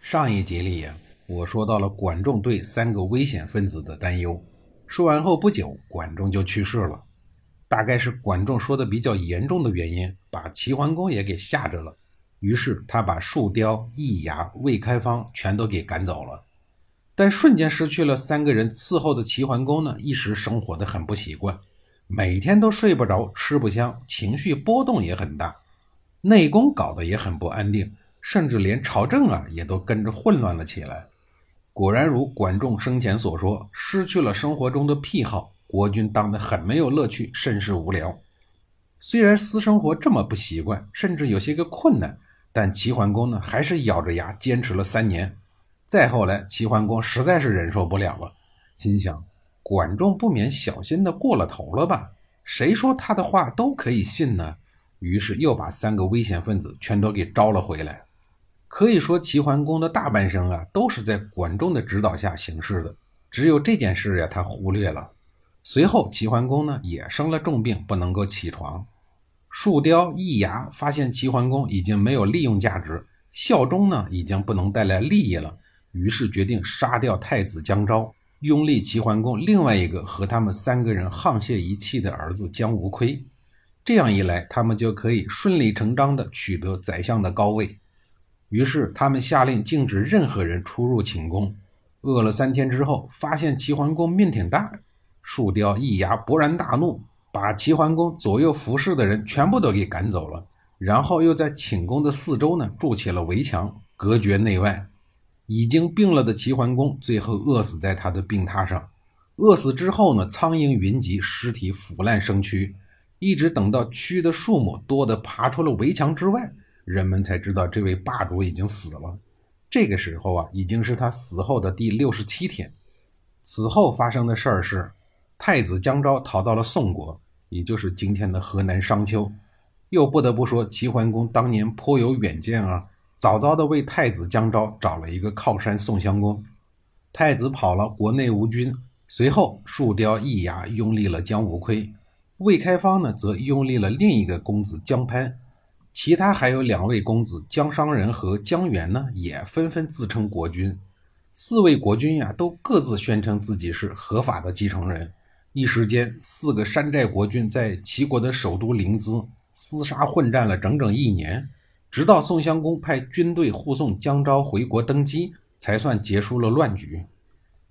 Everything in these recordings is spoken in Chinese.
上一集里呀，我说到了管仲对三个危险分子的担忧。说完后不久，管仲就去世了。大概是管仲说的比较严重的原因，把齐桓公也给吓着了。于是他把树雕、易牙、魏开方全都给赶走了。但瞬间失去了三个人伺候的齐桓公呢，一时生活的很不习惯，每天都睡不着，吃不香，情绪波动也很大，内宫搞得也很不安定。甚至连朝政啊也都跟着混乱了起来。果然如管仲生前所说，失去了生活中的癖好，国君当得很没有乐趣，甚是无聊。虽然私生活这么不习惯，甚至有些个困难，但齐桓公呢还是咬着牙坚持了三年。再后来，齐桓公实在是忍受不了了，心想：管仲不免小心的过了头了吧？谁说他的话都可以信呢？于是又把三个危险分子全都给招了回来。可以说，齐桓公的大半生啊，都是在管仲的指导下行事的。只有这件事呀，他忽略了。随后，齐桓公呢也生了重病，不能够起床。树雕、易牙发现齐桓公已经没有利用价值，效忠呢已经不能带来利益了，于是决定杀掉太子姜昭，拥立齐桓公另外一个和他们三个人沆瀣一气的儿子姜无亏。这样一来，他们就可以顺理成章地取得宰相的高位。于是，他们下令禁止任何人出入寝宫。饿了三天之后，发现齐桓公命挺大，树雕、一牙勃然大怒，把齐桓公左右服侍的人全部都给赶走了。然后又在寝宫的四周呢筑起了围墙，隔绝内外。已经病了的齐桓公最后饿死在他的病榻上。饿死之后呢，苍蝇云集，尸体腐烂生蛆，一直等到蛆的数目多得爬出了围墙之外。人们才知道这位霸主已经死了。这个时候啊，已经是他死后的第六十七天。此后发生的事儿是，太子姜昭逃到了宋国，也就是今天的河南商丘。又不得不说，齐桓公当年颇有远见啊，早早的为太子姜昭找了一个靠山宋襄公。太子跑了，国内无君。随后，树雕、易牙拥立了姜无亏，魏开方呢，则拥立了另一个公子姜潘。其他还有两位公子江商人和江元呢，也纷纷自称国君。四位国君呀，都各自宣称自己是合法的继承人。一时间，四个山寨国君在齐国的首都临淄厮杀混战了整整一年，直到宋襄公派军队护送姜昭回国登基，才算结束了乱局。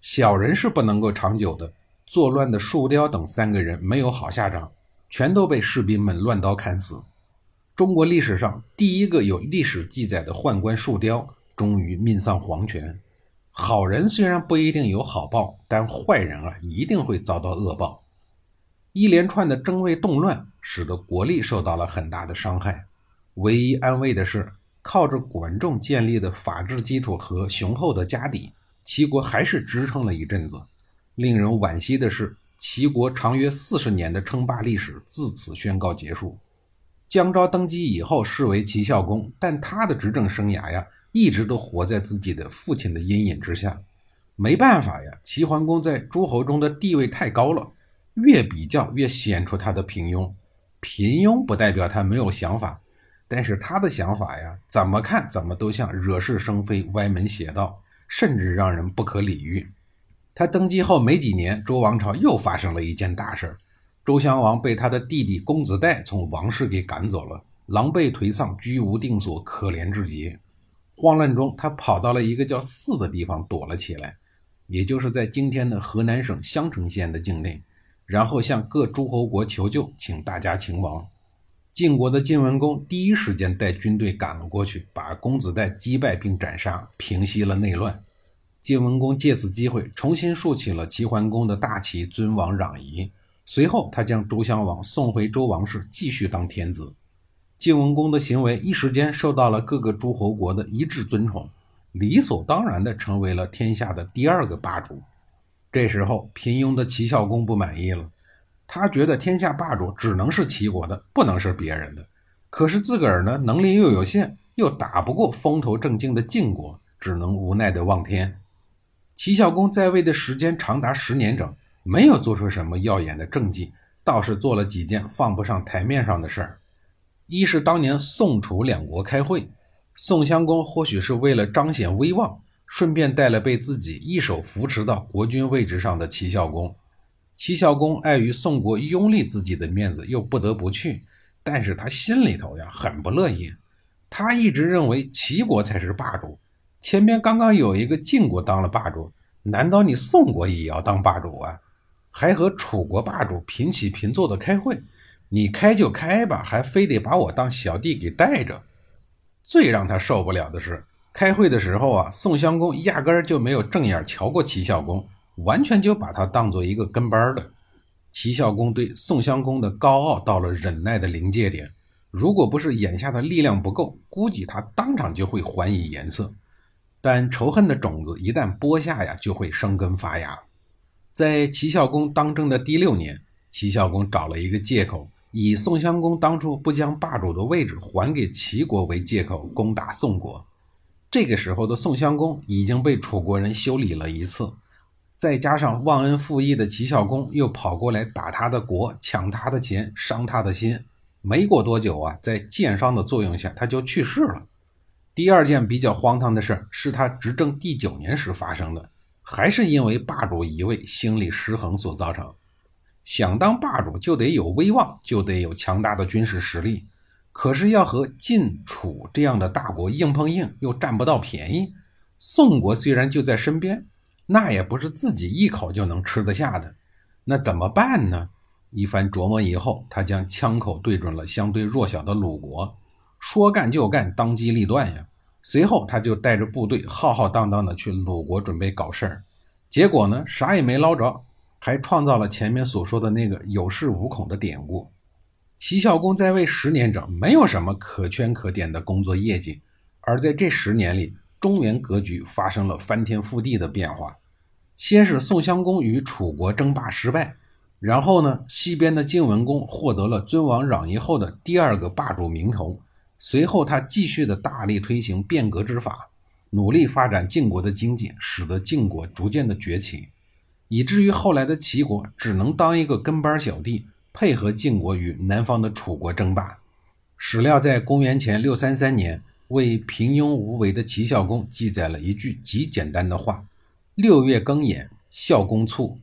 小人是不能够长久的，作乱的树雕等三个人没有好下场，全都被士兵们乱刀砍死。中国历史上第一个有历史记载的宦官树雕，终于命丧黄泉。好人虽然不一定有好报，但坏人啊一定会遭到恶报。一连串的争位动乱，使得国力受到了很大的伤害。唯一安慰的是，靠着管仲建立的法治基础和雄厚的家底，齐国还是支撑了一阵子。令人惋惜的是，齐国长约四十年的称霸历史自此宣告结束。姜昭登基以后，视为齐孝公，但他的执政生涯呀，一直都活在自己的父亲的阴影之下。没办法呀，齐桓公在诸侯中的地位太高了，越比较越显出他的平庸。平庸不代表他没有想法，但是他的想法呀，怎么看怎么都像惹是生非、歪门邪道，甚至让人不可理喻。他登基后没几年，周王朝又发生了一件大事儿。周襄王被他的弟弟公子代从王室给赶走了，狼狈颓丧，居无定所，可怜至极。慌乱中，他跑到了一个叫泗的地方躲了起来，也就是在今天的河南省襄城县的境内，然后向各诸侯国求救，请大家请王。晋国的晋文公第一时间带军队赶了过去，把公子代击败并斩杀，平息了内乱。晋文公借此机会重新竖起了齐桓公的大旗，尊王攘夷。随后，他将周襄王送回周王室，继续当天子。晋文公的行为一时间受到了各个诸侯国的一致尊崇。理所当然地成为了天下的第二个霸主。这时候，平庸的齐孝公不满意了，他觉得天下霸主只能是齐国的，不能是别人的。可是自个儿呢，能力又有限，又打不过风头正劲的晋国，只能无奈地望天。齐孝公在位的时间长达十年整，没有做出什么耀眼的政绩，倒是做了几件放不上台面上的事儿。一是当年宋楚两国开会，宋襄公或许是为了彰显威望。顺便带了被自己一手扶持到国君位置上的齐孝公。齐孝公碍于宋国拥立自己的面子，又不得不去。但是他心里头呀很不乐意，他一直认为齐国才是霸主。前边刚刚有一个晋国当了霸主，难道你宋国也要当霸主啊？还和楚国霸主平起平坐的开会，你开就开吧，还非得把我当小弟给带着。最让他受不了的是。开会的时候啊，宋襄公压根儿就没有正眼瞧过齐孝公，完全就把他当做一个跟班的。齐孝公对宋襄公的高傲到了忍耐的临界点，如果不是眼下的力量不够，估计他当场就会还以颜色。但仇恨的种子一旦播下呀，就会生根发芽。在齐孝公当政的第六年，齐孝公找了一个借口，以宋襄公当初不将霸主的位置还给齐国为借口，攻打宋国。这个时候的宋襄公已经被楚国人修理了一次，再加上忘恩负义的齐孝公又跑过来打他的国、抢他的钱、伤他的心，没过多久啊，在箭伤的作用下，他就去世了。第二件比较荒唐的事是他执政第九年时发生的，还是因为霸主一位心理失衡所造成。想当霸主就得有威望，就得有强大的军事实力。可是要和晋、楚这样的大国硬碰硬，又占不到便宜。宋国虽然就在身边，那也不是自己一口就能吃得下的。那怎么办呢？一番琢磨以后，他将枪口对准了相对弱小的鲁国，说干就干，当机立断呀。随后，他就带着部队浩浩荡荡的去鲁国准备搞事儿。结果呢，啥也没捞着，还创造了前面所说的那个有恃无恐的典故。齐孝公在位十年整，没有什么可圈可点的工作业绩。而在这十年里，中原格局发生了翻天覆地的变化。先是宋襄公与楚国争霸失败，然后呢，西边的晋文公获得了尊王攘夷后的第二个霸主名头。随后，他继续的大力推行变革之法，努力发展晋国的经济，使得晋国逐渐的崛起，以至于后来的齐国只能当一个跟班小弟。配合晋国与南方的楚国争霸。史料在公元前六三三年为平庸无为的齐孝公记载了一句极简单的话：“六月庚寅，孝公卒。”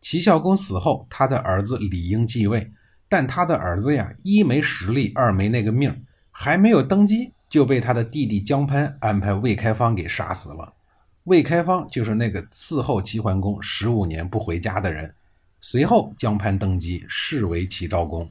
齐孝公死后，他的儿子理应继位，但他的儿子呀，一没实力，二没那个命，还没有登基，就被他的弟弟江潘安排魏开方给杀死了。魏开方就是那个伺候齐桓公十五年不回家的人。随后，江潘登基，视为齐昭公。